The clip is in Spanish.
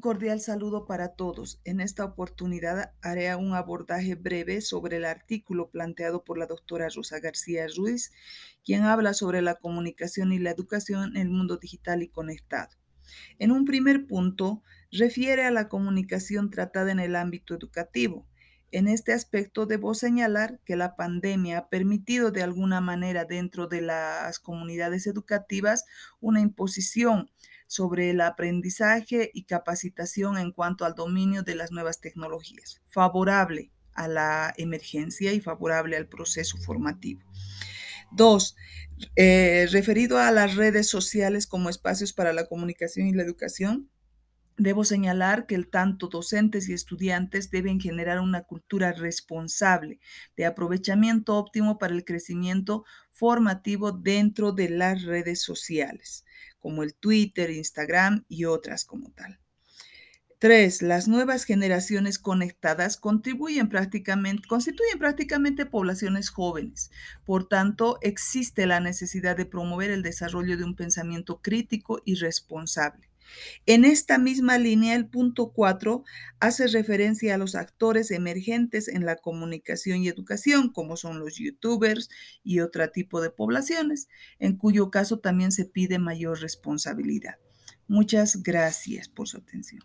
cordial saludo para todos. En esta oportunidad haré un abordaje breve sobre el artículo planteado por la doctora Rosa García Ruiz, quien habla sobre la comunicación y la educación en el mundo digital y conectado. En un primer punto, refiere a la comunicación tratada en el ámbito educativo. En este aspecto debo señalar que la pandemia ha permitido de alguna manera dentro de las comunidades educativas una imposición sobre el aprendizaje y capacitación en cuanto al dominio de las nuevas tecnologías, favorable a la emergencia y favorable al proceso formativo. Dos, eh, referido a las redes sociales como espacios para la comunicación y la educación, Debo señalar que el tanto docentes y estudiantes deben generar una cultura responsable de aprovechamiento óptimo para el crecimiento formativo dentro de las redes sociales, como el Twitter, Instagram y otras como tal. Tres, las nuevas generaciones conectadas contribuyen prácticamente, constituyen prácticamente poblaciones jóvenes. Por tanto, existe la necesidad de promover el desarrollo de un pensamiento crítico y responsable en esta misma línea, el punto 4 hace referencia a los actores emergentes en la comunicación y educación, como son los youtubers y otro tipo de poblaciones, en cuyo caso también se pide mayor responsabilidad. Muchas gracias por su atención.